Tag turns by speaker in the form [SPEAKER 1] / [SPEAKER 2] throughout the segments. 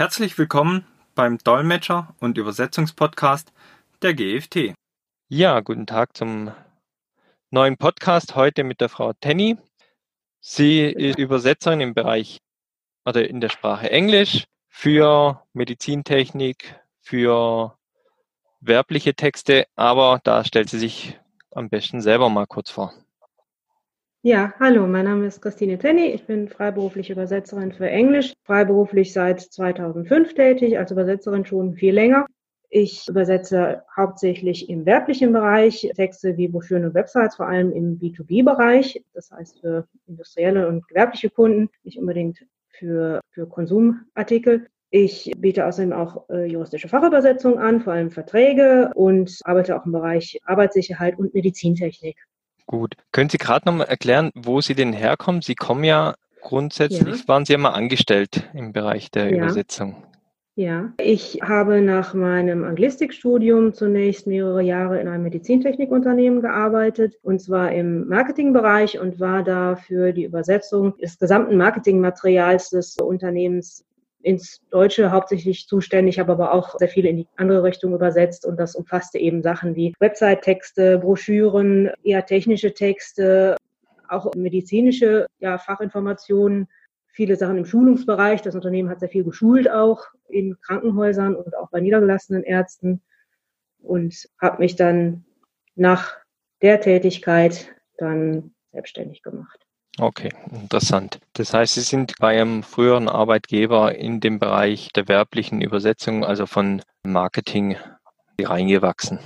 [SPEAKER 1] Herzlich willkommen beim Dolmetscher- und Übersetzungspodcast der GFT.
[SPEAKER 2] Ja, guten Tag zum neuen Podcast heute mit der Frau Tenny. Sie ist Übersetzerin im Bereich oder in der Sprache Englisch für Medizintechnik, für werbliche Texte, aber da stellt sie sich am besten selber mal kurz vor.
[SPEAKER 3] Ja, hallo, mein Name ist Christine Tenny. Ich bin freiberufliche Übersetzerin für Englisch, freiberuflich seit 2005 tätig, als Übersetzerin schon viel länger. Ich übersetze hauptsächlich im werblichen Bereich Texte wie Broschüren und Websites, vor allem im B2B-Bereich, das heißt für industrielle und gewerbliche Kunden, nicht unbedingt für, für Konsumartikel. Ich biete außerdem auch äh, juristische Fachübersetzungen an, vor allem Verträge und arbeite auch im Bereich Arbeitssicherheit und Medizintechnik.
[SPEAKER 2] Gut. Können Sie gerade nochmal erklären, wo Sie denn herkommen? Sie kommen ja grundsätzlich, ja. waren Sie ja mal angestellt im Bereich der ja. Übersetzung.
[SPEAKER 3] Ja, ich habe nach meinem Anglistikstudium zunächst mehrere Jahre in einem Medizintechnikunternehmen gearbeitet, und zwar im Marketingbereich und war da für die Übersetzung des gesamten Marketingmaterials des Unternehmens ins Deutsche hauptsächlich zuständig, habe aber auch sehr viele in die andere Richtung übersetzt und das umfasste eben Sachen wie Website-Texte, Broschüren, eher technische Texte, auch medizinische ja, Fachinformationen, viele Sachen im Schulungsbereich. Das Unternehmen hat sehr viel geschult auch in Krankenhäusern und auch bei niedergelassenen Ärzten und habe mich dann nach der Tätigkeit dann selbstständig gemacht.
[SPEAKER 2] Okay, interessant. Das heißt, Sie sind bei Ihrem früheren Arbeitgeber in dem Bereich der werblichen Übersetzung, also von Marketing, reingewachsen.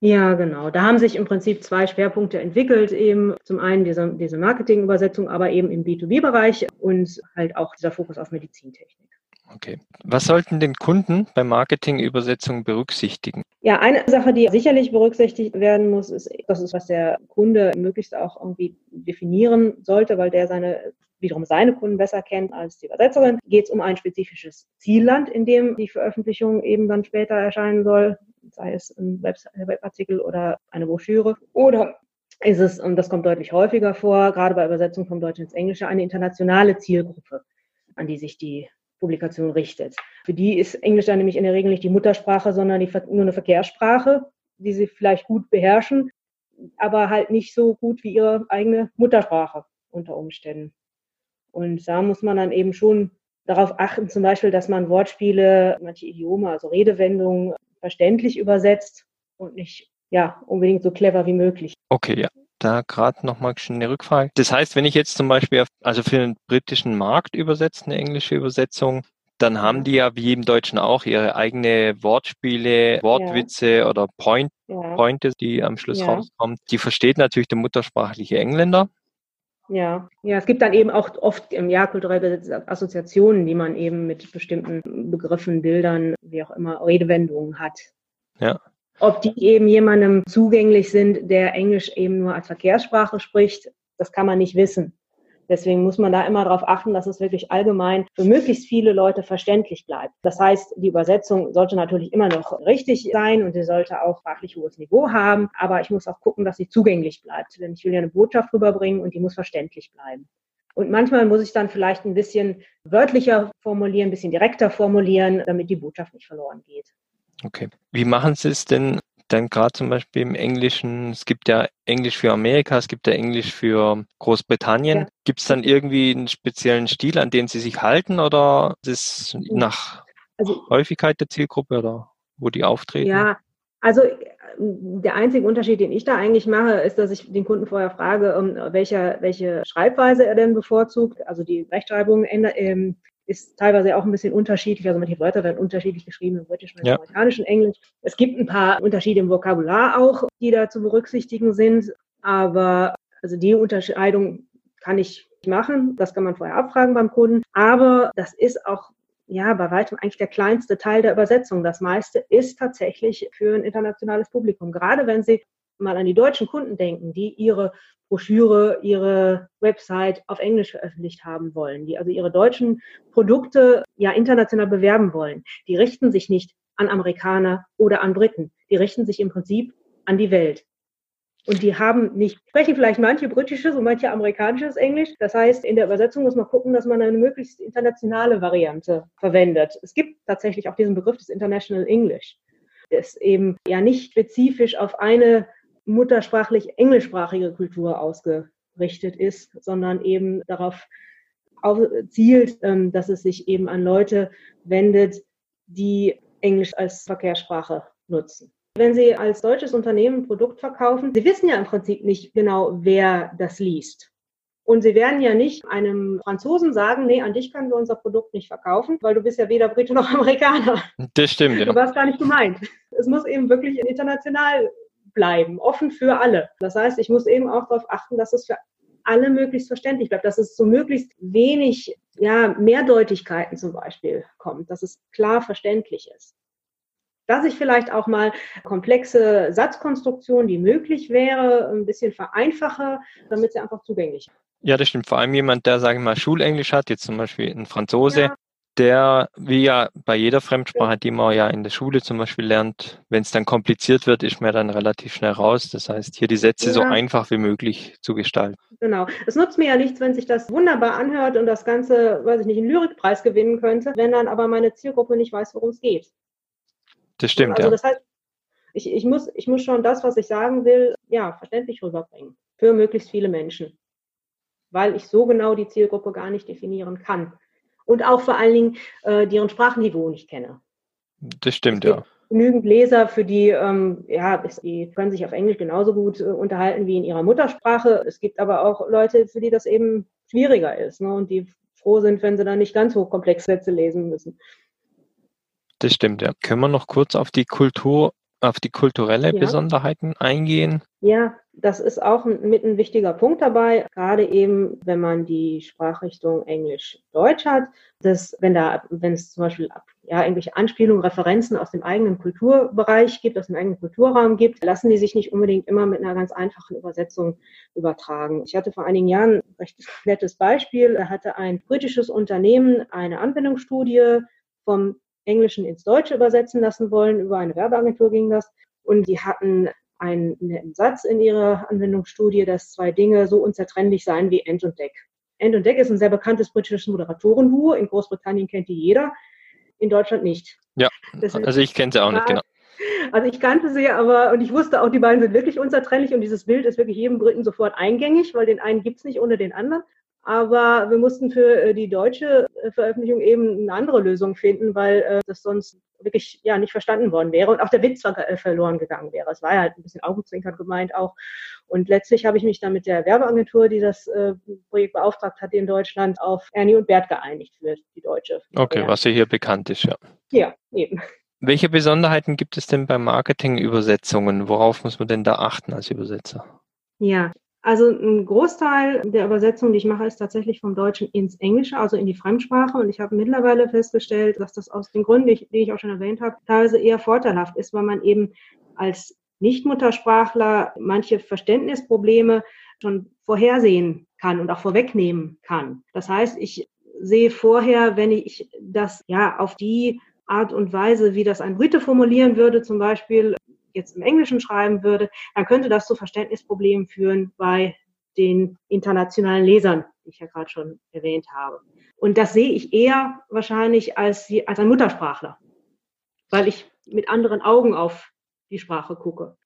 [SPEAKER 3] Ja, genau. Da haben sich im Prinzip zwei Schwerpunkte entwickelt. Eben zum einen diese, diese Marketingübersetzung, aber eben im B2B-Bereich und halt auch dieser Fokus auf Medizintechnik.
[SPEAKER 2] Okay. Was sollten den Kunden bei Marketingübersetzung berücksichtigen?
[SPEAKER 3] Ja, eine Sache, die sicherlich berücksichtigt werden muss, ist, das ist, was der Kunde möglichst auch irgendwie definieren sollte, weil der seine wiederum seine Kunden besser kennt als die Übersetzerin. Geht es um ein spezifisches Zielland, in dem die Veröffentlichung eben dann später erscheinen soll, sei es ein Webartikel oder eine Broschüre. Oder ist es, und das kommt deutlich häufiger vor, gerade bei Übersetzung vom Deutschen ins Englische, eine internationale Zielgruppe, an die sich die Publikation richtet. Für die ist Englisch dann nämlich in der Regel nicht die Muttersprache, sondern die, nur eine Verkehrssprache, die sie vielleicht gut beherrschen, aber halt nicht so gut wie ihre eigene Muttersprache unter Umständen. Und da muss man dann eben schon darauf achten, zum Beispiel, dass man Wortspiele, manche Idiome, also Redewendungen verständlich übersetzt und nicht ja unbedingt so clever wie möglich.
[SPEAKER 2] Okay, ja da gerade nochmal eine Rückfrage. Das heißt, wenn ich jetzt zum Beispiel, auf, also für den britischen Markt übersetze, eine englische Übersetzung, dann haben die ja wie im Deutschen auch ihre eigene Wortspiele, Wortwitze ja. oder Point, ja. Pointes, die am Schluss ja. rauskommen. Die versteht natürlich der muttersprachliche Engländer.
[SPEAKER 3] Ja, ja, es gibt dann eben auch oft im Jahr kulturelle Assoziationen, die man eben mit bestimmten Begriffen, Bildern, wie auch immer, Redewendungen hat.
[SPEAKER 2] Ja.
[SPEAKER 3] Ob die eben jemandem zugänglich sind, der Englisch eben nur als Verkehrssprache spricht, das kann man nicht wissen. Deswegen muss man da immer darauf achten, dass es wirklich allgemein für möglichst viele Leute verständlich bleibt. Das heißt, die Übersetzung sollte natürlich immer noch richtig sein und sie sollte auch sprachlich hohes Niveau haben. Aber ich muss auch gucken, dass sie zugänglich bleibt. Denn ich will ja eine Botschaft rüberbringen und die muss verständlich bleiben. Und manchmal muss ich dann vielleicht ein bisschen wörtlicher formulieren, ein bisschen direkter formulieren, damit die Botschaft nicht verloren geht.
[SPEAKER 2] Okay. Wie machen Sie es denn dann gerade zum Beispiel im Englischen? Es gibt ja Englisch für Amerika, es gibt ja Englisch für Großbritannien. Ja. Gibt es dann irgendwie einen speziellen Stil, an den Sie sich halten oder ist es nach also, Häufigkeit der Zielgruppe oder wo die auftreten?
[SPEAKER 3] Ja, also der einzige Unterschied, den ich da eigentlich mache, ist, dass ich den Kunden vorher frage, um, welche, welche Schreibweise er denn bevorzugt. Also die Rechtschreibung ändert, ähm, ist teilweise auch ein bisschen unterschiedlich. Also manche Wörter werden unterschiedlich geschrieben im britischen, im ja. amerikanischen Englisch. Es gibt ein paar Unterschiede im Vokabular auch, die da zu berücksichtigen sind. Aber also die Unterscheidung kann ich machen. Das kann man vorher abfragen beim Kunden. Aber das ist auch ja, bei weitem eigentlich der kleinste Teil der Übersetzung. Das meiste ist tatsächlich für ein internationales Publikum. Gerade wenn Sie mal an die deutschen Kunden denken, die ihre Broschüre, ihre Website auf Englisch veröffentlicht haben wollen, die also ihre deutschen Produkte ja international bewerben wollen. Die richten sich nicht an Amerikaner oder an Briten. Die richten sich im Prinzip an die Welt. Und die haben nicht, sprechen vielleicht manche britisches und manche amerikanisches Englisch. Das heißt, in der Übersetzung muss man gucken, dass man eine möglichst internationale Variante verwendet. Es gibt tatsächlich auch diesen Begriff des International English, das eben ja nicht spezifisch auf eine muttersprachlich englischsprachige Kultur ausgerichtet ist, sondern eben darauf zielt, ähm, dass es sich eben an Leute wendet, die Englisch als Verkehrssprache nutzen. Wenn Sie als deutsches Unternehmen ein Produkt verkaufen, Sie wissen ja im Prinzip nicht genau, wer das liest. Und Sie werden ja nicht einem Franzosen sagen, nee, an dich können wir unser Produkt nicht verkaufen, weil du bist ja weder Brite noch Amerikaner.
[SPEAKER 2] Das stimmt, ja.
[SPEAKER 3] Du warst gar nicht gemeint. Es muss eben wirklich international bleiben, offen für alle. Das heißt, ich muss eben auch darauf achten, dass es für alle möglichst verständlich bleibt, dass es zu möglichst wenig ja, Mehrdeutigkeiten zum Beispiel kommt, dass es klar verständlich ist dass ich vielleicht auch mal komplexe Satzkonstruktionen, die möglich wäre, ein bisschen vereinfache, damit sie einfach zugänglich sind.
[SPEAKER 2] Ja, das stimmt. Vor allem jemand, der, sage ich mal, Schulenglisch hat, jetzt zum Beispiel ein Franzose, ja. Der, wie ja bei jeder Fremdsprache, die man ja in der Schule zum Beispiel lernt, wenn es dann kompliziert wird, ist man dann relativ schnell raus. Das heißt, hier die Sätze ja. so einfach wie möglich zu gestalten.
[SPEAKER 3] Genau. Es nutzt mir ja nichts, wenn sich das wunderbar anhört und das Ganze, weiß ich nicht, einen Lyrikpreis gewinnen könnte, wenn dann aber meine Zielgruppe nicht weiß, worum es geht.
[SPEAKER 2] Das stimmt,
[SPEAKER 3] also ja. Das heißt, ich, ich, muss, ich muss schon das, was ich sagen will, ja, verständlich rüberbringen. Für möglichst viele Menschen. Weil ich so genau die Zielgruppe gar nicht definieren kann. Und auch vor allen Dingen äh, deren Sprachniveau nicht kenne.
[SPEAKER 2] Das stimmt, ja.
[SPEAKER 3] Genügend Leser, für die, ähm, ja, die können sich auf Englisch genauso gut äh, unterhalten wie in ihrer Muttersprache. Es gibt aber auch Leute, für die das eben schwieriger ist ne, und die froh sind, wenn sie dann nicht ganz hochkomplexe Sätze lesen müssen.
[SPEAKER 2] Das stimmt, ja. Können wir noch kurz auf die Kultur, auf die kulturelle ja. Besonderheiten eingehen?
[SPEAKER 3] Ja, das ist auch mit ein wichtiger Punkt dabei, gerade eben, wenn man die Sprachrichtung Englisch-Deutsch hat, dass wenn da, wenn es zum Beispiel ja, irgendwelche Anspielungen, Referenzen aus dem eigenen Kulturbereich gibt, aus dem eigenen Kulturraum gibt, lassen die sich nicht unbedingt immer mit einer ganz einfachen Übersetzung übertragen. Ich hatte vor einigen Jahren ein recht nettes Beispiel. Da hatte ein britisches Unternehmen eine Anwendungsstudie vom Englischen ins Deutsche übersetzen lassen wollen. Über eine Werbeagentur ging das. Und die hatten einen netten Satz in ihrer Anwendungsstudie, dass zwei Dinge so unzertrennlich seien wie End und Deck. End und Deck ist ein sehr bekanntes britisches Moderatorenduo. In Großbritannien kennt die jeder, in Deutschland nicht.
[SPEAKER 2] Ja, also ich kenne sie auch nicht, genau.
[SPEAKER 3] Also ich kannte sie, aber und ich wusste auch, die beiden sind wirklich unzertrennlich und dieses Bild ist wirklich jedem Briten sofort eingängig, weil den einen gibt es nicht ohne den anderen. Aber wir mussten für äh, die deutsche äh, Veröffentlichung eben eine andere Lösung finden, weil äh, das sonst wirklich ja nicht verstanden worden wäre und auch der Witz verloren gegangen wäre. Es war ja halt ein bisschen augenzwinkern gemeint auch. Und letztlich habe ich mich dann mit der Werbeagentur, die das Projekt beauftragt hat in Deutschland, auf Ernie und Bert geeinigt für die deutsche.
[SPEAKER 2] Okay, was ja hier bekannt ist, ja.
[SPEAKER 3] Ja, eben.
[SPEAKER 2] Welche Besonderheiten gibt es denn bei Marketingübersetzungen? Worauf muss man denn da achten als Übersetzer?
[SPEAKER 3] Ja, also ein Großteil der Übersetzung, die ich mache, ist tatsächlich vom Deutschen ins Englische, also in die Fremdsprache. Und ich habe mittlerweile festgestellt, dass das aus den Gründen, die ich, auch schon erwähnt habe, teilweise eher vorteilhaft ist, weil man eben als Nichtmuttersprachler manche Verständnisprobleme schon vorhersehen kann und auch vorwegnehmen kann. Das heißt, ich sehe vorher, wenn ich das ja auf die Art und Weise, wie das ein Brite formulieren würde, zum Beispiel jetzt im Englischen schreiben würde, dann könnte das zu Verständnisproblemen führen bei den internationalen Lesern, die ich ja gerade schon erwähnt habe. Und das sehe ich eher wahrscheinlich als, als ein Muttersprachler, weil ich mit anderen Augen auf die Sprache gucke.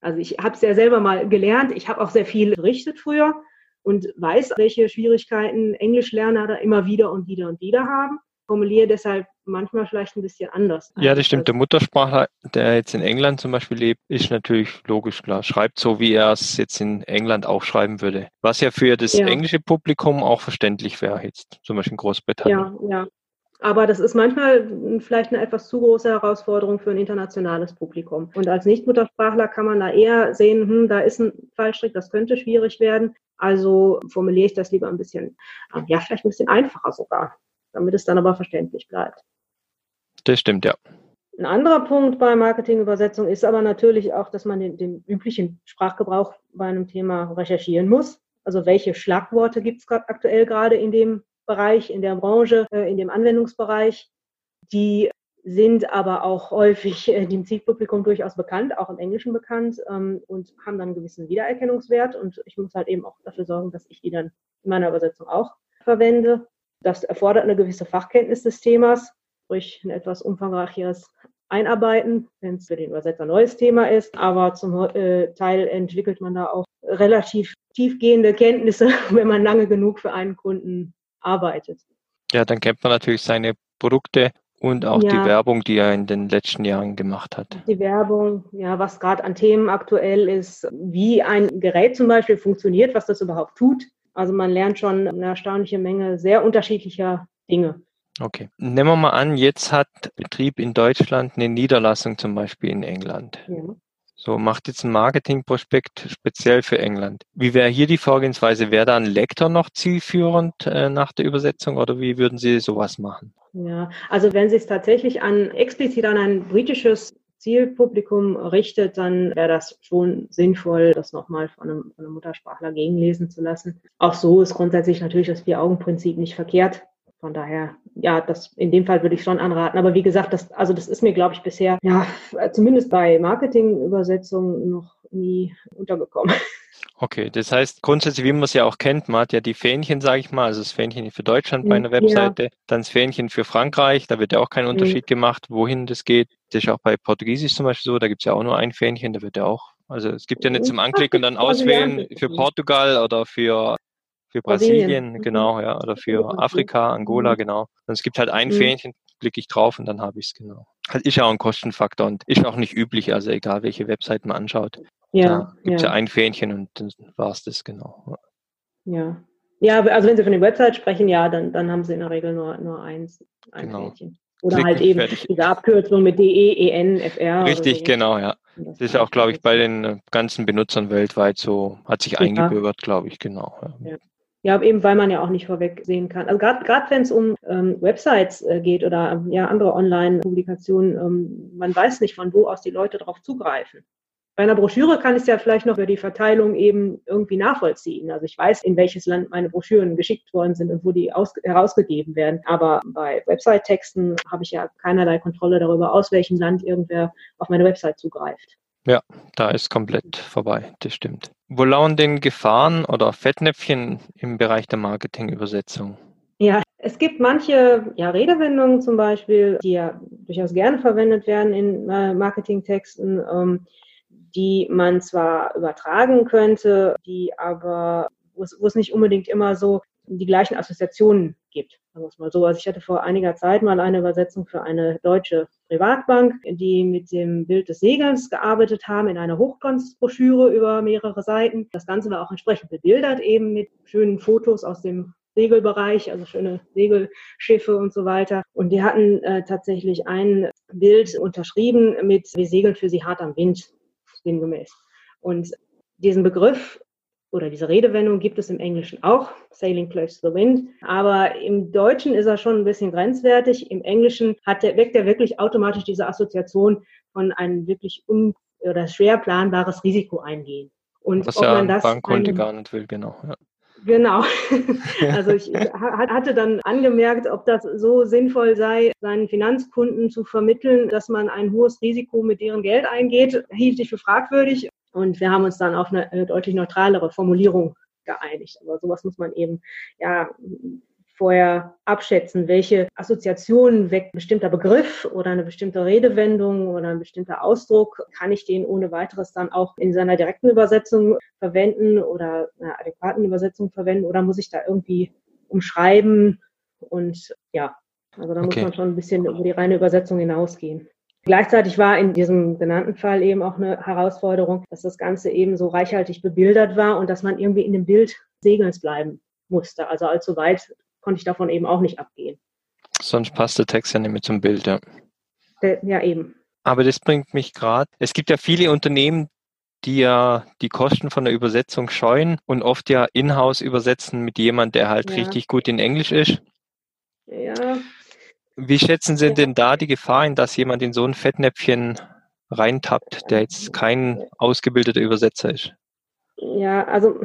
[SPEAKER 3] Also ich habe es ja selber mal gelernt. Ich habe auch sehr viel berichtet früher und weiß, welche Schwierigkeiten Englischlerner da immer wieder und wieder und wieder haben formuliere deshalb manchmal vielleicht ein bisschen anders.
[SPEAKER 2] Ja, das stimmt. Der Muttersprachler, der jetzt in England zum Beispiel lebt, ist natürlich logisch klar. Schreibt so, wie er es jetzt in England auch schreiben würde. Was ja für das ja. englische Publikum auch verständlich wäre, jetzt zum Beispiel in Großbritannien.
[SPEAKER 3] Ja, ja. Aber das ist manchmal vielleicht eine etwas zu große Herausforderung für ein internationales Publikum. Und als Nichtmuttersprachler kann man da eher sehen, hm, da ist ein Fallstrick, das könnte schwierig werden. Also formuliere ich das lieber ein bisschen, ja, vielleicht ein bisschen einfacher sogar damit es dann aber verständlich bleibt.
[SPEAKER 2] Das stimmt, ja.
[SPEAKER 3] Ein anderer Punkt bei Marketingübersetzung ist aber natürlich auch, dass man den, den üblichen Sprachgebrauch bei einem Thema recherchieren muss. Also welche Schlagworte gibt es aktuell gerade in dem Bereich, in der Branche, äh, in dem Anwendungsbereich, die sind aber auch häufig äh, dem Zielpublikum durchaus bekannt, auch im Englischen bekannt ähm, und haben dann einen gewissen Wiedererkennungswert. Und ich muss halt eben auch dafür sorgen, dass ich die dann in meiner Übersetzung auch verwende. Das erfordert eine gewisse Fachkenntnis des Themas, sprich ein etwas umfangreicheres Einarbeiten, wenn es für den Übersetzer ein neues Thema ist. Aber zum äh, Teil entwickelt man da auch relativ tiefgehende Kenntnisse, wenn man lange genug für einen Kunden arbeitet.
[SPEAKER 2] Ja, dann kennt man natürlich seine Produkte und auch ja. die Werbung, die er in den letzten Jahren gemacht hat.
[SPEAKER 3] Die Werbung, ja, was gerade an Themen aktuell ist, wie ein Gerät zum Beispiel funktioniert, was das überhaupt tut. Also man lernt schon eine erstaunliche Menge sehr unterschiedlicher Dinge.
[SPEAKER 2] Okay. Nehmen wir mal an, jetzt hat Betrieb in Deutschland eine Niederlassung zum Beispiel in England. Ja. So, macht jetzt ein Marketingprospekt speziell für England. Wie wäre hier die Vorgehensweise? Wäre da ein Lektor noch zielführend äh, nach der Übersetzung oder wie würden Sie sowas machen?
[SPEAKER 3] Ja, also wenn Sie es tatsächlich an explizit an ein britisches Zielpublikum richtet, dann wäre das schon sinnvoll, das nochmal von einem, von einem Muttersprachler gegenlesen zu lassen. Auch so ist grundsätzlich natürlich das Vier-Augen-Prinzip nicht verkehrt. Von daher, ja, das in dem Fall würde ich schon anraten. Aber wie gesagt, das, also das ist mir, glaube ich, bisher, ja, zumindest bei Marketingübersetzungen noch nie untergekommen.
[SPEAKER 2] Okay, das heißt grundsätzlich, wie man es ja auch kennt, man hat ja die Fähnchen, sage ich mal, also das Fähnchen für Deutschland bei einer Webseite, ja. dann das Fähnchen für Frankreich, da wird ja auch kein mhm. Unterschied mhm. gemacht, wohin das geht. Das ist auch bei Portugiesisch zum Beispiel so, da gibt es ja auch nur ein Fähnchen, da wird ja auch, also es gibt ja nicht zum Anklicken und dann auswählen für Portugal oder für für Brasilien, Brasilien, mhm. genau, ja, oder für Afrika, Angola, mhm. genau. Und es gibt halt ein mhm. Fähnchen, klicke ich drauf und dann habe ich es genau. Halt ist ja auch ein Kostenfaktor und ist auch nicht üblich, also egal welche Website man anschaut. Ja. Gibt es ja. ja. ein Fähnchen und dann war es das genau.
[SPEAKER 3] Ja. Ja, also wenn Sie von der Website sprechen, ja, dann, dann haben Sie in der Regel nur, nur eins, ein genau. Fähnchen. Oder Klick halt eben fertig. diese Abkürzung mit DE, EN, FR.
[SPEAKER 2] Richtig, so. genau, ja. Das, das ist auch, glaube ich, bei den äh, ganzen Benutzern weltweit so, hat sich ja. eingebürgert, glaube ich, genau. Ja.
[SPEAKER 3] Ja, eben weil man ja auch nicht vorweg sehen kann. Also gerade wenn es um ähm, Websites äh, geht oder ähm, ja andere Online-Publikationen, ähm, man weiß nicht, von wo aus die Leute darauf zugreifen. Bei einer Broschüre kann ich es ja vielleicht noch über die Verteilung eben irgendwie nachvollziehen. Also ich weiß, in welches Land meine Broschüren geschickt worden sind und wo die aus, herausgegeben werden. Aber bei Website-Texten habe ich ja keinerlei Kontrolle darüber, aus welchem Land irgendwer auf meine Website zugreift.
[SPEAKER 2] Ja, da ist komplett vorbei, das stimmt. Wo lauern denn Gefahren oder Fettnäpfchen im Bereich der Marketingübersetzung?
[SPEAKER 3] Ja, es gibt manche ja, Redewendungen zum Beispiel, die ja durchaus gerne verwendet werden in äh, Marketingtexten, ähm, die man zwar übertragen könnte, die aber, wo es, wo es nicht unbedingt immer so die gleichen Assoziationen gibt. Sagen wir es mal so. Also ich hatte vor einiger Zeit mal eine Übersetzung für eine deutsche Privatbank, die mit dem Bild des Segels gearbeitet haben in einer Hochglanzbroschüre über mehrere Seiten. Das Ganze war auch entsprechend bebildert, eben mit schönen Fotos aus dem Segelbereich, also schöne Segelschiffe und so weiter. Und die hatten äh, tatsächlich ein Bild unterschrieben mit Wir segeln für sie hart am Wind, sinngemäß. Und diesen Begriff oder diese Redewendung gibt es im Englischen auch, Sailing Close to the Wind. Aber im Deutschen ist er schon ein bisschen grenzwertig. Im Englischen hat der, weckt er wirklich automatisch diese Assoziation von einem wirklich un oder schwer planbares Risiko eingehen.
[SPEAKER 2] Und Was ob ja man das Bankkunde gar nicht will, genau. Ja.
[SPEAKER 3] Genau. Also ich hatte dann angemerkt, ob das so sinnvoll sei, seinen Finanzkunden zu vermitteln, dass man ein hohes Risiko mit deren Geld eingeht, hielt ich für fragwürdig. Und wir haben uns dann auf eine, eine deutlich neutralere Formulierung geeinigt. Aber sowas muss man eben ja vorher abschätzen, welche Assoziationen weckt ein bestimmter Begriff oder eine bestimmte Redewendung oder ein bestimmter Ausdruck, kann ich den ohne weiteres dann auch in seiner direkten Übersetzung verwenden oder einer adäquaten Übersetzung verwenden oder muss ich da irgendwie umschreiben und ja, also da okay. muss man schon ein bisschen über die reine Übersetzung hinausgehen. Gleichzeitig war in diesem genannten Fall eben auch eine Herausforderung, dass das Ganze eben so reichhaltig bebildert war und dass man irgendwie in dem Bild Segelns bleiben musste. Also allzu weit konnte ich davon eben auch nicht abgehen.
[SPEAKER 2] Sonst passt der Text ja nicht mehr zum Bild, ja.
[SPEAKER 3] Ja, eben.
[SPEAKER 2] Aber das bringt mich gerade. Es gibt ja viele Unternehmen, die ja die Kosten von der Übersetzung scheuen und oft ja in-house übersetzen mit jemand, der halt ja. richtig gut in Englisch ist.
[SPEAKER 3] Ja,
[SPEAKER 2] wie schätzen Sie denn da die Gefahr ein, dass jemand in so ein Fettnäpfchen reintappt, der jetzt kein ausgebildeter Übersetzer ist?
[SPEAKER 3] Ja, also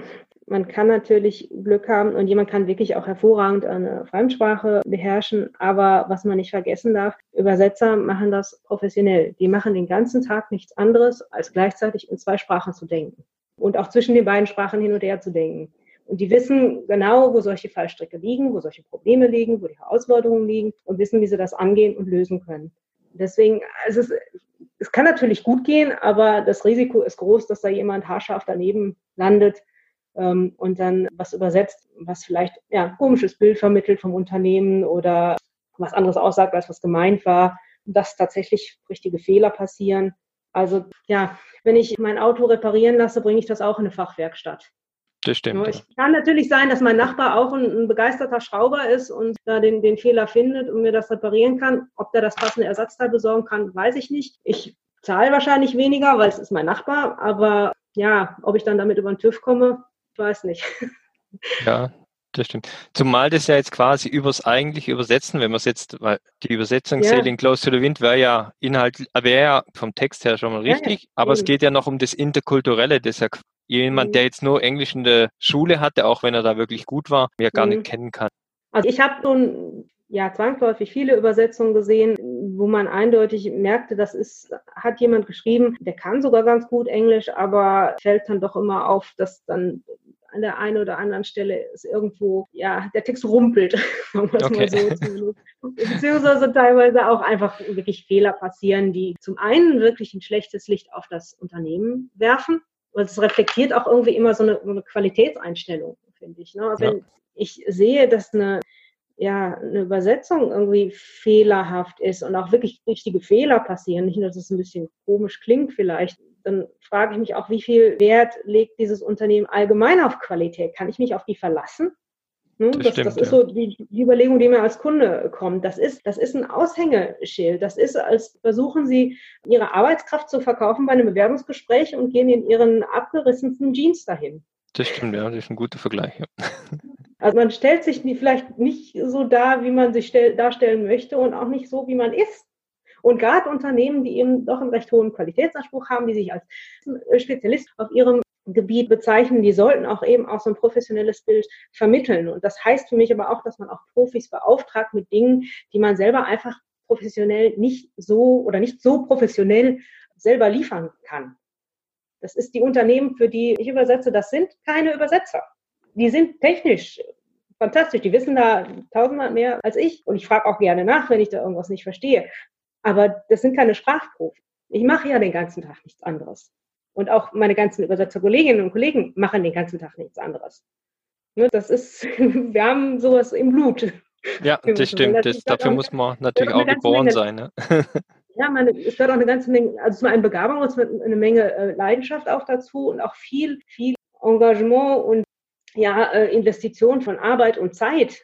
[SPEAKER 3] Man kann natürlich Glück haben und jemand kann wirklich auch hervorragend eine Fremdsprache beherrschen. Aber was man nicht vergessen darf, Übersetzer machen das professionell. Die machen den ganzen Tag nichts anderes, als gleichzeitig in zwei Sprachen zu denken und auch zwischen den beiden Sprachen hin und her zu denken. Und die wissen genau, wo solche Fallstricke liegen, wo solche Probleme liegen, wo die Herausforderungen liegen und wissen, wie sie das angehen und lösen können. Deswegen, also es, es kann natürlich gut gehen, aber das Risiko ist groß, dass da jemand haarscharf daneben landet ähm, und dann was übersetzt, was vielleicht ja, ein komisches Bild vermittelt vom Unternehmen oder was anderes aussagt, als was gemeint war, dass tatsächlich richtige Fehler passieren. Also ja, wenn ich mein Auto reparieren lasse, bringe ich das auch in eine Fachwerkstatt.
[SPEAKER 2] Das stimmt.
[SPEAKER 3] Es kann natürlich sein, dass mein Nachbar auch ein, ein, begeisterter Schrauber ist und da den, den Fehler findet und mir das reparieren kann. Ob der das passende Ersatzteil besorgen kann, weiß ich nicht. Ich zahle wahrscheinlich weniger, weil es ist mein Nachbar. Aber ja, ob ich dann damit über den TÜV komme, weiß nicht.
[SPEAKER 2] Ja, das stimmt. Zumal das ja jetzt quasi übers eigentliche Übersetzen, wenn man es jetzt, weil die Übersetzung ja. Sailing Close to the Wind wäre ja Inhalt, wäre ja vom Text her schon mal richtig, ja, ja. aber es geht ja noch um das Interkulturelle, das ja jemand, mhm. der jetzt nur Englisch in der Schule hatte, auch wenn er da wirklich gut war, ja gar mhm. nicht kennen kann.
[SPEAKER 3] Also ich habe schon ja zwangsläufig viele Übersetzungen gesehen, wo man eindeutig merkte, das ist, hat jemand geschrieben, der kann sogar ganz gut Englisch, aber fällt dann doch immer auf, dass dann an der einen oder anderen Stelle ist irgendwo, ja, der Text rumpelt, okay. so Beziehungsweise teilweise auch einfach wirklich Fehler passieren, die zum einen wirklich ein schlechtes Licht auf das Unternehmen werfen und es reflektiert auch irgendwie immer so eine, so eine Qualitätseinstellung, finde ich. Ne? Wenn ja. ich sehe, dass eine, ja, eine Übersetzung irgendwie fehlerhaft ist und auch wirklich richtige Fehler passieren, nicht nur, dass es ein bisschen komisch klingt vielleicht, dann frage ich mich auch, wie viel Wert legt dieses Unternehmen allgemein auf Qualität? Kann ich mich auf die verlassen? Ne? Das, das, stimmt, das, ist ja. so die, die, Überlegung, die mir als Kunde kommt. Das ist, das ist ein Aushängeschild. Das ist, als versuchen Sie, Ihre Arbeitskraft zu verkaufen bei einem Bewerbungsgespräch und gehen in Ihren abgerissensten Jeans dahin.
[SPEAKER 2] Das stimmt, ja, das ist ein guter Vergleich. Ja.
[SPEAKER 3] Also man stellt sich vielleicht nicht so dar, wie man sich stell, darstellen möchte und auch nicht so, wie man ist. Und gerade Unternehmen, die eben doch einen recht hohen Qualitätsanspruch haben, die sich als Spezialist auf ihrem Gebiet bezeichnen, die sollten auch eben auch so ein professionelles Bild vermitteln. Und das heißt für mich aber auch, dass man auch Profis beauftragt mit Dingen, die man selber einfach professionell nicht so oder nicht so professionell selber liefern kann. Das ist die Unternehmen, für die ich übersetze, das sind keine Übersetzer. Die sind technisch fantastisch, die wissen da tausendmal mehr als ich und ich frage auch gerne nach, wenn ich da irgendwas nicht verstehe. Aber das sind keine Sprachprofis. Ich mache ja den ganzen Tag nichts anderes. Und auch meine ganzen Übersetzerkolleginnen und Kollegen machen den ganzen Tag nichts anderes. Ne, das ist, wir haben sowas im Blut.
[SPEAKER 2] Ja, das stimmt. Das, dafür muss man natürlich auch geboren Menge, sein. Ne?
[SPEAKER 3] Ja, man, es gehört auch eine ganze Menge, also zum einen Begabung und eine Menge äh, Leidenschaft auch dazu und auch viel, viel Engagement und ja, äh, Investition von Arbeit und Zeit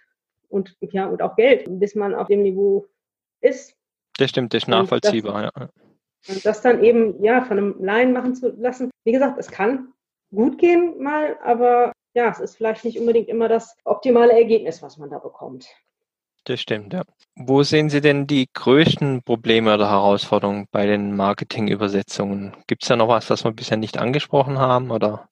[SPEAKER 3] und ja und auch Geld, bis man auf dem Niveau ist.
[SPEAKER 2] Das stimmt, das ist nachvollziehbar,
[SPEAKER 3] das, ja. Und das dann eben, ja, von einem Laien machen zu lassen. Wie gesagt, es kann gut gehen mal, aber ja, es ist vielleicht nicht unbedingt immer das optimale Ergebnis, was man da bekommt.
[SPEAKER 2] Das stimmt, ja. Wo sehen Sie denn die größten Probleme oder Herausforderungen bei den Marketingübersetzungen? Gibt es da noch was, was wir bisher nicht angesprochen haben oder?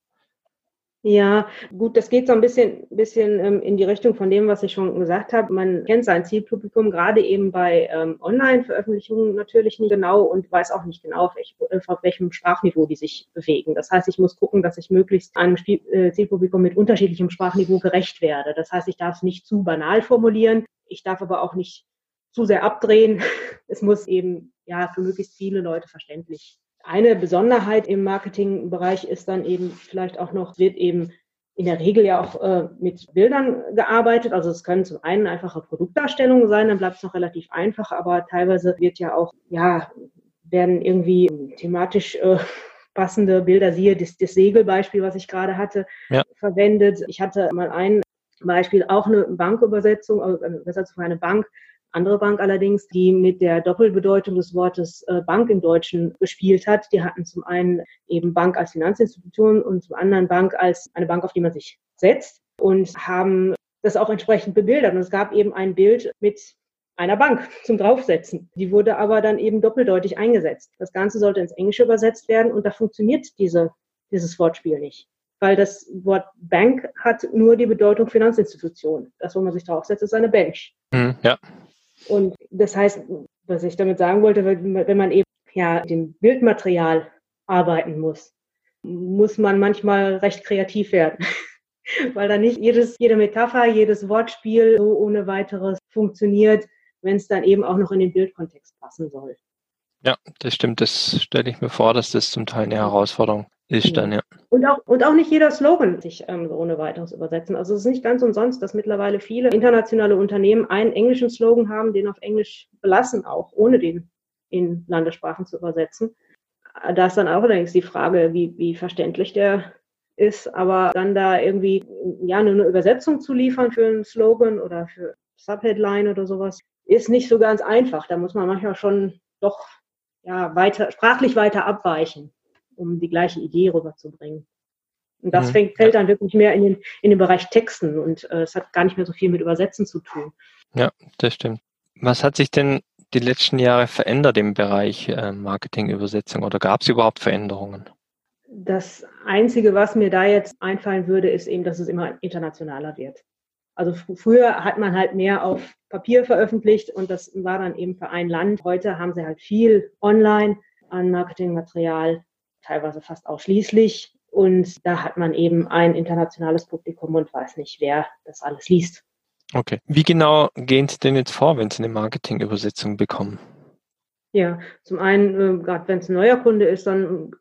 [SPEAKER 3] Ja, gut, das geht so ein bisschen, bisschen ähm, in die Richtung von dem, was ich schon gesagt habe. Man kennt sein Zielpublikum gerade eben bei ähm, Online-Veröffentlichungen natürlich nicht genau und weiß auch nicht genau, auf, welch, auf, welchem Sprachniveau die sich bewegen. Das heißt, ich muss gucken, dass ich möglichst einem Spiel, äh, Zielpublikum mit unterschiedlichem Sprachniveau gerecht werde. Das heißt, ich darf es nicht zu banal formulieren, ich darf aber auch nicht zu sehr abdrehen. Es muss eben ja für möglichst viele Leute verständlich eine Besonderheit im Marketingbereich ist dann eben vielleicht auch noch, wird eben in der Regel ja auch äh, mit Bildern gearbeitet. Also es können zum einen einfache Produktdarstellungen sein, dann bleibt es noch relativ einfach, aber teilweise wird ja auch, ja, werden irgendwie thematisch äh, passende Bilder, siehe das, das Segelbeispiel, was ich gerade hatte, ja. verwendet. Ich hatte mal ein Beispiel, auch eine Bankübersetzung, also eine Übersetzung für eine Bank, andere Bank allerdings, die mit der Doppelbedeutung des Wortes äh, Bank im Deutschen gespielt hat. Die hatten zum einen eben Bank als Finanzinstitution und zum anderen Bank als eine Bank, auf die man sich setzt und haben das auch entsprechend bebildert. Und es gab eben ein Bild mit einer Bank zum Draufsetzen. Die wurde aber dann eben doppeldeutig eingesetzt. Das Ganze sollte ins Englische übersetzt werden und da funktioniert diese, dieses Wortspiel nicht. weil das Wort Bank hat nur die Bedeutung Finanzinstitution. Das, wo man sich draufsetzt, ist eine Bench.
[SPEAKER 2] Mhm, ja.
[SPEAKER 3] Und das heißt, was ich damit sagen wollte, wenn man eben ja dem Bildmaterial arbeiten muss, muss man manchmal recht kreativ werden. Weil dann nicht jedes, jede Metapher, jedes Wortspiel so ohne weiteres funktioniert, wenn es dann eben auch noch in den Bildkontext passen soll.
[SPEAKER 2] Ja, das stimmt. Das stelle ich mir vor, dass das zum Teil eine Herausforderung ist dann, ja.
[SPEAKER 3] Und auch, und auch nicht jeder Slogan sich ähm, ohne weiteres übersetzen. Also es ist nicht ganz umsonst, dass mittlerweile viele internationale Unternehmen einen englischen Slogan haben, den auf Englisch belassen, auch ohne den in Landessprachen zu übersetzen. Da ist dann auch allerdings die Frage, wie, wie verständlich der ist, aber dann da irgendwie ja nur eine Übersetzung zu liefern für einen Slogan oder für Subheadline oder sowas, ist nicht so ganz einfach. Da muss man manchmal schon doch ja weiter sprachlich weiter abweichen um die gleiche Idee rüberzubringen. Und das mhm. fängt, fällt dann wirklich mehr in den, in den Bereich Texten und äh, es hat gar nicht mehr so viel mit Übersetzen zu tun.
[SPEAKER 2] Ja, das stimmt. Was hat sich denn die letzten Jahre verändert im Bereich äh, Marketing-Übersetzung oder gab es überhaupt Veränderungen?
[SPEAKER 3] Das Einzige, was mir da jetzt einfallen würde, ist eben, dass es immer internationaler wird. Also früher hat man halt mehr auf Papier veröffentlicht und das war dann eben für ein Land. Heute haben sie halt viel online an Marketingmaterial teilweise fast ausschließlich. Und da hat man eben ein internationales Publikum und weiß nicht, wer das alles liest.
[SPEAKER 2] Okay. Wie genau gehen Sie denn jetzt vor, wenn Sie eine Marketingübersetzung bekommen?
[SPEAKER 3] Ja, zum einen, äh, gerade wenn es ein neuer Kunde ist, dann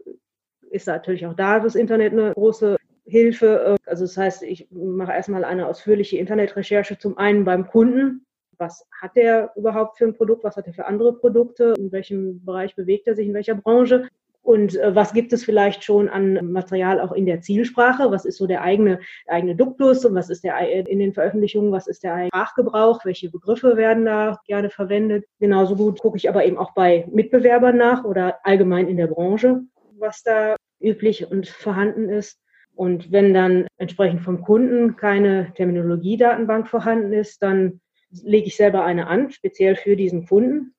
[SPEAKER 3] ist natürlich auch da das Internet eine große Hilfe. Äh, also das heißt, ich mache erstmal eine ausführliche Internetrecherche zum einen beim Kunden. Was hat er überhaupt für ein Produkt? Was hat er für andere Produkte? In welchem Bereich bewegt er sich? In welcher Branche? Und äh, was gibt es vielleicht schon an Material auch in der Zielsprache? Was ist so der eigene, der eigene Duktus und was ist der in den Veröffentlichungen, was ist der Sprachgebrauch? Welche Begriffe werden da gerne verwendet? Genauso gut gucke ich aber eben auch bei Mitbewerbern nach oder allgemein in der Branche, was da üblich und vorhanden ist. Und wenn dann entsprechend vom Kunden keine Terminologiedatenbank vorhanden ist, dann lege ich selber eine an, speziell für diesen Kunden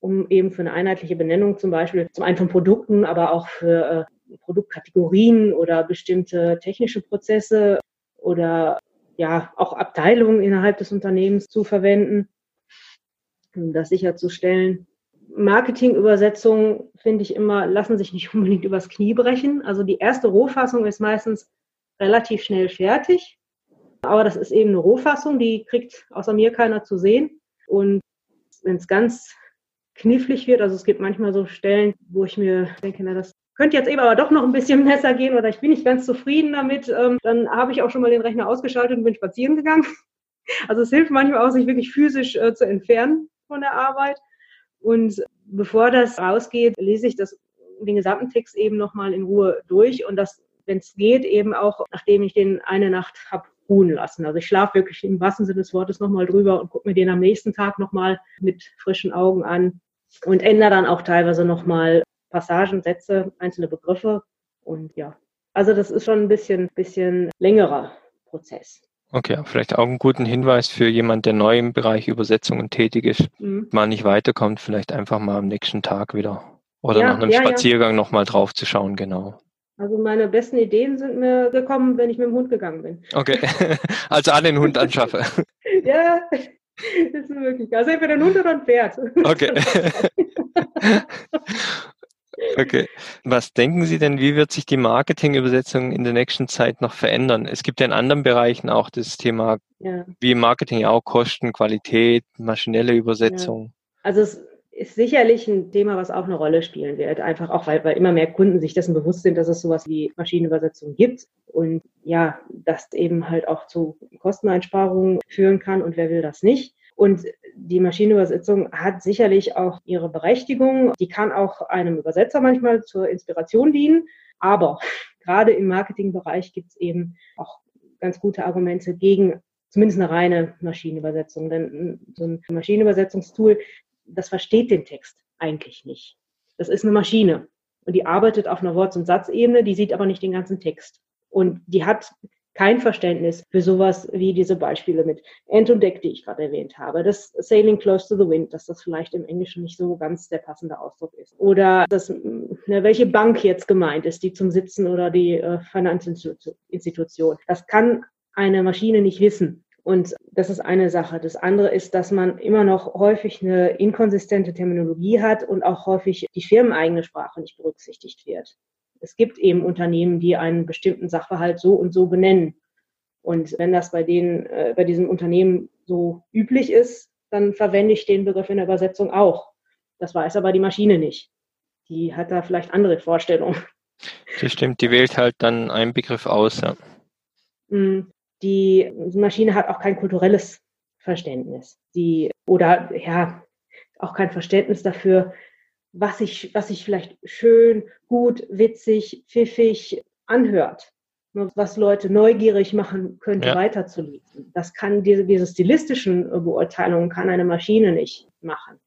[SPEAKER 3] um eben für eine einheitliche Benennung zum Beispiel zum einen von Produkten, aber auch für äh, Produktkategorien oder bestimmte technische Prozesse oder ja auch Abteilungen innerhalb des Unternehmens zu verwenden, um das sicherzustellen. Marketingübersetzungen finde ich immer, lassen sich nicht unbedingt übers Knie brechen. Also die erste Rohfassung ist meistens relativ schnell fertig. Aber das ist eben eine Rohfassung, die kriegt außer mir keiner zu sehen. Und wenn es ganz knifflig wird. Also es gibt manchmal so Stellen, wo ich mir denke, na, das könnte jetzt eben aber doch noch ein bisschen besser gehen oder ich bin nicht ganz zufrieden damit. Ähm, dann habe ich auch schon mal den Rechner ausgeschaltet und bin spazieren gegangen. Also es hilft manchmal auch, sich wirklich physisch äh, zu entfernen von der Arbeit. Und bevor das rausgeht, lese ich das, den gesamten Text eben nochmal in Ruhe durch und das, wenn es geht, eben auch, nachdem ich den eine Nacht habe ruhen lassen. Also ich schlafe wirklich im wahrsten Sinne des Wortes nochmal drüber und gucke mir den am nächsten Tag nochmal mit frischen Augen an und ändere dann auch teilweise nochmal Passagen, Sätze, einzelne Begriffe. Und ja, also das ist schon ein bisschen, bisschen längerer Prozess.
[SPEAKER 2] Okay, vielleicht auch einen guten Hinweis für jemand, der neu im Bereich Übersetzungen tätig ist, mhm. mal nicht weiterkommt, vielleicht einfach mal am nächsten Tag wieder oder ja, nach einem ja, Spaziergang ja. nochmal drauf zu schauen, genau.
[SPEAKER 3] Also meine besten Ideen sind mir gekommen, wenn ich mit dem Hund gegangen bin.
[SPEAKER 2] Okay, also alle den Hund anschaffe.
[SPEAKER 3] ja, das ist wirklich. Also entweder ein Hund oder ein Pferd.
[SPEAKER 2] Okay. Okay. Was denken Sie denn, wie wird sich die Marketingübersetzung in der nächsten Zeit noch verändern? Es gibt ja in anderen Bereichen auch das Thema, ja. wie im Marketing auch Kosten, Qualität, maschinelle Übersetzung. Ja.
[SPEAKER 3] Also es ist sicherlich ein Thema, was auch eine Rolle spielen wird. Einfach auch, weil, weil immer mehr Kunden sich dessen bewusst sind, dass es sowas wie Maschinenübersetzung gibt. Und ja, das eben halt auch zu Kosteneinsparungen führen kann. Und wer will das nicht? Und die Maschinenübersetzung hat sicherlich auch ihre Berechtigung. Die kann auch einem Übersetzer manchmal zur Inspiration dienen. Aber gerade im Marketingbereich gibt es eben auch ganz gute Argumente gegen zumindest eine reine Maschinenübersetzung. Denn so ein Maschinenübersetzungstool das versteht den Text eigentlich nicht. Das ist eine Maschine und die arbeitet auf einer Worts- und Satzebene, die sieht aber nicht den ganzen Text. Und die hat kein Verständnis für sowas wie diese Beispiele mit End und Deck, die ich gerade erwähnt habe. Das Sailing Close to the Wind, dass das vielleicht im Englischen nicht so ganz der passende Ausdruck ist. Oder das, ne, welche Bank jetzt gemeint ist, die zum Sitzen oder die äh, Finanzinstitution. Das kann eine Maschine nicht wissen. Und das ist eine Sache. Das andere ist, dass man immer noch häufig eine inkonsistente Terminologie hat und auch häufig die firmeneigene Sprache nicht berücksichtigt wird. Es gibt eben Unternehmen, die einen bestimmten Sachverhalt so und so benennen. Und wenn das bei denen, äh, bei diesem Unternehmen so üblich ist, dann verwende ich den Begriff in der Übersetzung auch. Das weiß aber die Maschine nicht. Die hat da vielleicht andere Vorstellungen.
[SPEAKER 2] Das stimmt, die wählt halt dann einen Begriff aus, ja.
[SPEAKER 3] Die Maschine hat auch kein kulturelles Verständnis. Die, oder ja, auch kein Verständnis dafür, was sich was ich vielleicht schön, gut, witzig, pfiffig anhört. Was Leute neugierig machen könnte, ja. weiterzulesen. Das kann diese, diese stilistischen Beurteilungen kann eine Maschine nicht machen.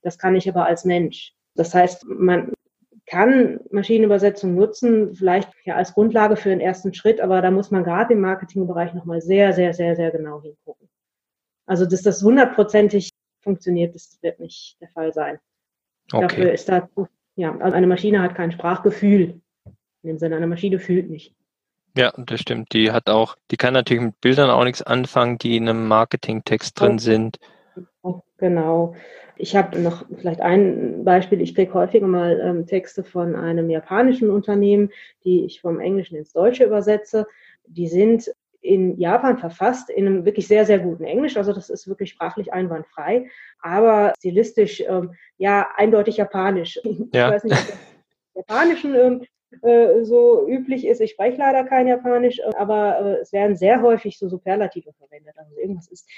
[SPEAKER 3] Das kann ich aber als Mensch. Das heißt, man kann Maschinenübersetzung nutzen, vielleicht ja als Grundlage für den ersten Schritt, aber da muss man gerade im Marketingbereich nochmal sehr, sehr, sehr, sehr genau hingucken. Also, dass das hundertprozentig funktioniert, das wird nicht der Fall sein. Okay. Dafür ist da, ja, also eine Maschine hat kein Sprachgefühl. In dem Sinne, eine Maschine fühlt nicht.
[SPEAKER 2] Ja, das stimmt. Die hat auch, die kann natürlich mit Bildern auch nichts anfangen, die in einem Marketingtext drin sind.
[SPEAKER 3] Genau. Ich habe noch vielleicht ein Beispiel. Ich kriege häufiger mal ähm, Texte von einem japanischen Unternehmen, die ich vom Englischen ins Deutsche übersetze. Die sind in Japan verfasst, in einem wirklich sehr, sehr guten Englisch. Also das ist wirklich sprachlich einwandfrei, aber stilistisch ähm, ja eindeutig japanisch. Ja. Ich weiß nicht, ob das Japanischen ähm, äh, so üblich ist. Ich spreche leider kein Japanisch, aber äh, es werden sehr häufig so Superlative verwendet. Also irgendwas ist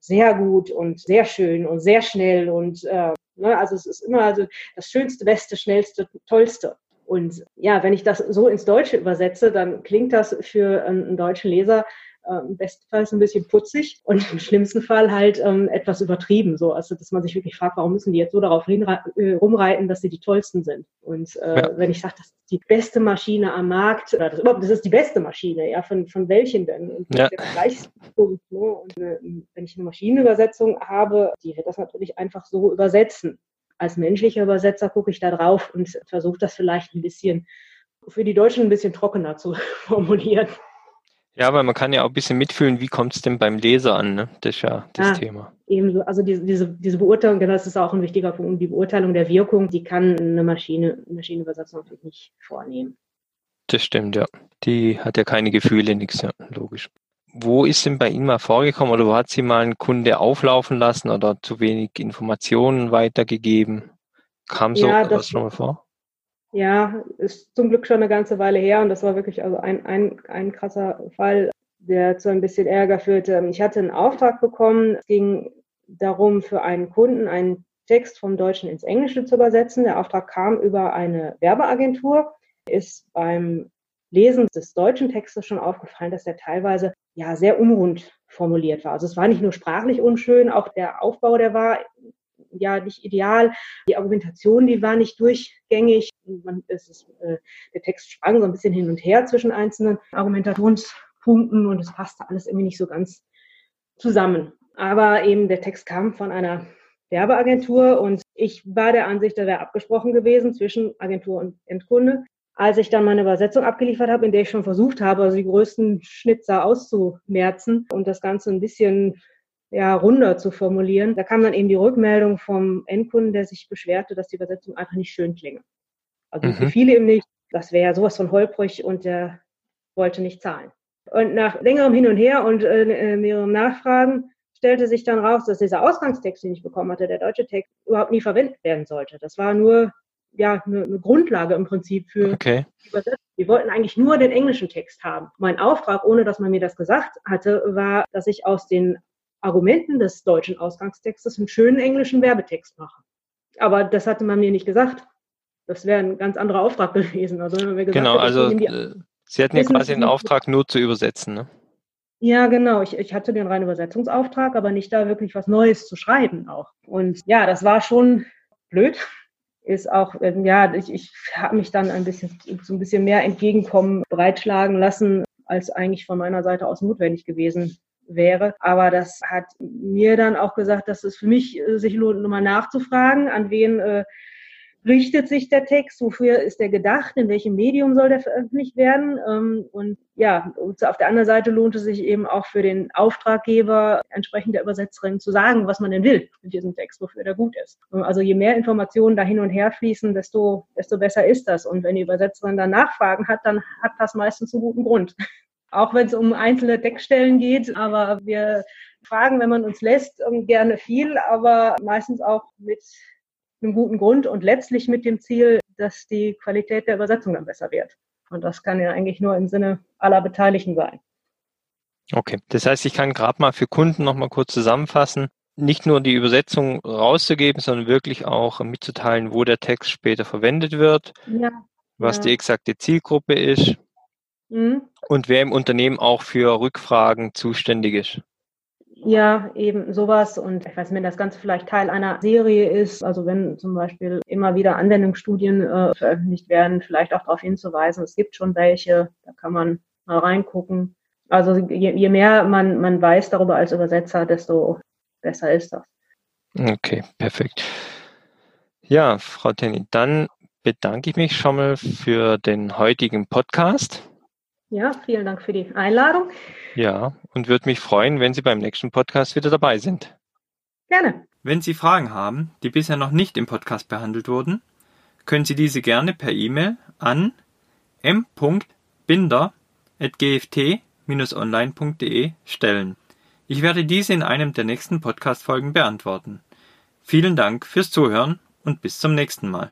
[SPEAKER 3] sehr gut und sehr schön und sehr schnell und äh, ne, also es ist immer also das Schönste, Beste, Schnellste, Tollste. Und ja, wenn ich das so ins Deutsche übersetze, dann klingt das für einen deutschen Leser äh, bestenfalls ein bisschen putzig und im schlimmsten Fall halt ähm, etwas übertrieben. So, also dass man sich wirklich fragt, warum müssen die jetzt so darauf äh, rumreiten, dass sie die tollsten sind. Und äh, ja. wenn ich sage, das ist die beste Maschine am Markt, oder das, überhaupt, das ist die beste Maschine, ja, von, von welchen denn? Und ja. Punkt, ne? Und äh, wenn ich eine Maschinenübersetzung habe, die wird das natürlich einfach so übersetzen als menschlicher Übersetzer gucke ich da drauf und versuche das vielleicht ein bisschen für die Deutschen ein bisschen trockener zu formulieren.
[SPEAKER 2] Ja, weil man kann ja auch ein bisschen mitfühlen, wie kommt es denn beim Leser an, ne? Das ist ja das ja, Thema.
[SPEAKER 3] Ebenso, also diese, diese, diese Beurteilung, genau, das ist auch ein wichtiger Punkt, die Beurteilung der Wirkung, die kann eine Maschine, Maschinenübersetzung natürlich nicht vornehmen.
[SPEAKER 2] Das stimmt, ja. Die hat ja keine Gefühle, nichts, ja, logisch. Wo ist denn bei Ihnen mal vorgekommen oder wo hat Sie mal einen Kunde auflaufen lassen oder zu wenig Informationen weitergegeben? Kam so ja, was schon mal vor?
[SPEAKER 3] Ja, ist zum Glück schon eine ganze Weile her und das war wirklich also ein, ein, ein krasser Fall, der zu ein bisschen Ärger führte. Ich hatte einen Auftrag bekommen, es ging darum, für einen Kunden einen Text vom Deutschen ins Englische zu übersetzen. Der Auftrag kam über eine Werbeagentur, ist beim Lesen des deutschen Textes schon aufgefallen, dass er teilweise ja sehr unrund formuliert war. Also es war nicht nur sprachlich unschön, auch der Aufbau, der war ja nicht ideal. Die Argumentation, die war nicht durchgängig. Man, ist, äh, der Text sprang so ein bisschen hin und her zwischen einzelnen Argumentationspunkten und es passte alles irgendwie nicht so ganz zusammen. Aber eben der Text kam von einer Werbeagentur und ich war der Ansicht, da wäre abgesprochen gewesen zwischen Agentur und Endkunde als ich dann meine Übersetzung abgeliefert habe, in der ich schon versucht habe, also die größten Schnitzer auszumerzen und das Ganze ein bisschen ja, runder zu formulieren, da kam dann eben die Rückmeldung vom Endkunden, der sich beschwerte, dass die Übersetzung einfach nicht schön klinge. Also mhm. viele ihm nicht, das wäre ja sowas von holprig und der wollte nicht zahlen. Und nach längerem Hin und Her und äh, mehreren Nachfragen stellte sich dann raus, dass dieser Ausgangstext, den ich bekommen hatte, der deutsche Text, überhaupt nie verwendet werden sollte. Das war nur ja, eine, eine Grundlage im Prinzip für okay. die Übersetzung. Wir wollten eigentlich nur den englischen Text haben. Mein Auftrag, ohne dass man mir das gesagt hatte, war, dass ich aus den Argumenten des deutschen Ausgangstextes einen schönen englischen Werbetext mache. Aber das hatte man mir nicht gesagt. Das wäre ein ganz anderer Auftrag gewesen.
[SPEAKER 2] Also, gesagt, genau, also äh, Sie hatten ja quasi den Auftrag, nur zu übersetzen, ne?
[SPEAKER 3] Ja, genau. Ich, ich hatte den reinen Übersetzungsauftrag, aber nicht da wirklich was Neues zu schreiben auch. Und ja, das war schon blöd, ist auch, ähm, ja, ich, ich habe mich dann ein bisschen so ein bisschen mehr entgegenkommen, breitschlagen lassen, als eigentlich von meiner Seite aus notwendig gewesen wäre. Aber das hat mir dann auch gesagt, dass es für mich äh, sich lohnt, nochmal nachzufragen, an wen äh, richtet sich der Text, wofür ist der gedacht, in welchem Medium soll der veröffentlicht werden. Ähm, und ja, auf der anderen Seite lohnt es sich eben auch für den Auftraggeber, entsprechend der Übersetzerin zu sagen, was man denn will mit diesem Text, wofür der gut ist. Also je mehr Informationen da hin und her fließen, desto, desto besser ist das. Und wenn die Übersetzerin dann Nachfragen hat, dann hat das meistens einen guten Grund. Auch wenn es um einzelne Deckstellen geht, aber wir fragen, wenn man uns lässt, gerne viel, aber meistens auch mit einem guten Grund und letztlich mit dem Ziel, dass die Qualität der Übersetzung dann besser wird. Und das kann ja eigentlich nur im Sinne aller Beteiligten sein.
[SPEAKER 2] Okay, das heißt, ich kann gerade mal für Kunden noch mal kurz zusammenfassen, nicht nur die Übersetzung rauszugeben, sondern wirklich auch mitzuteilen, wo der Text später verwendet wird, ja, was ja. die exakte Zielgruppe ist mhm. und wer im Unternehmen auch für Rückfragen zuständig ist.
[SPEAKER 3] Ja, eben sowas. Und ich weiß nicht, wenn das Ganze vielleicht Teil einer Serie ist, also wenn zum Beispiel immer wieder Anwendungsstudien äh, veröffentlicht werden, vielleicht auch darauf hinzuweisen, es gibt schon welche, da kann man mal reingucken. Also je, je mehr man, man weiß darüber als Übersetzer, desto besser ist das.
[SPEAKER 2] Okay, perfekt. Ja, Frau Tenny, dann bedanke ich mich schon mal für den heutigen Podcast.
[SPEAKER 3] Ja, vielen Dank für die Einladung.
[SPEAKER 2] Ja, und würde mich freuen, wenn Sie beim nächsten Podcast wieder dabei sind.
[SPEAKER 3] Gerne.
[SPEAKER 1] Wenn Sie Fragen haben, die bisher noch nicht im Podcast behandelt wurden, können Sie diese gerne per E-Mail an m.binder.gft-online.de stellen. Ich werde diese in einem der nächsten Podcast-Folgen beantworten. Vielen Dank fürs Zuhören und bis zum nächsten Mal.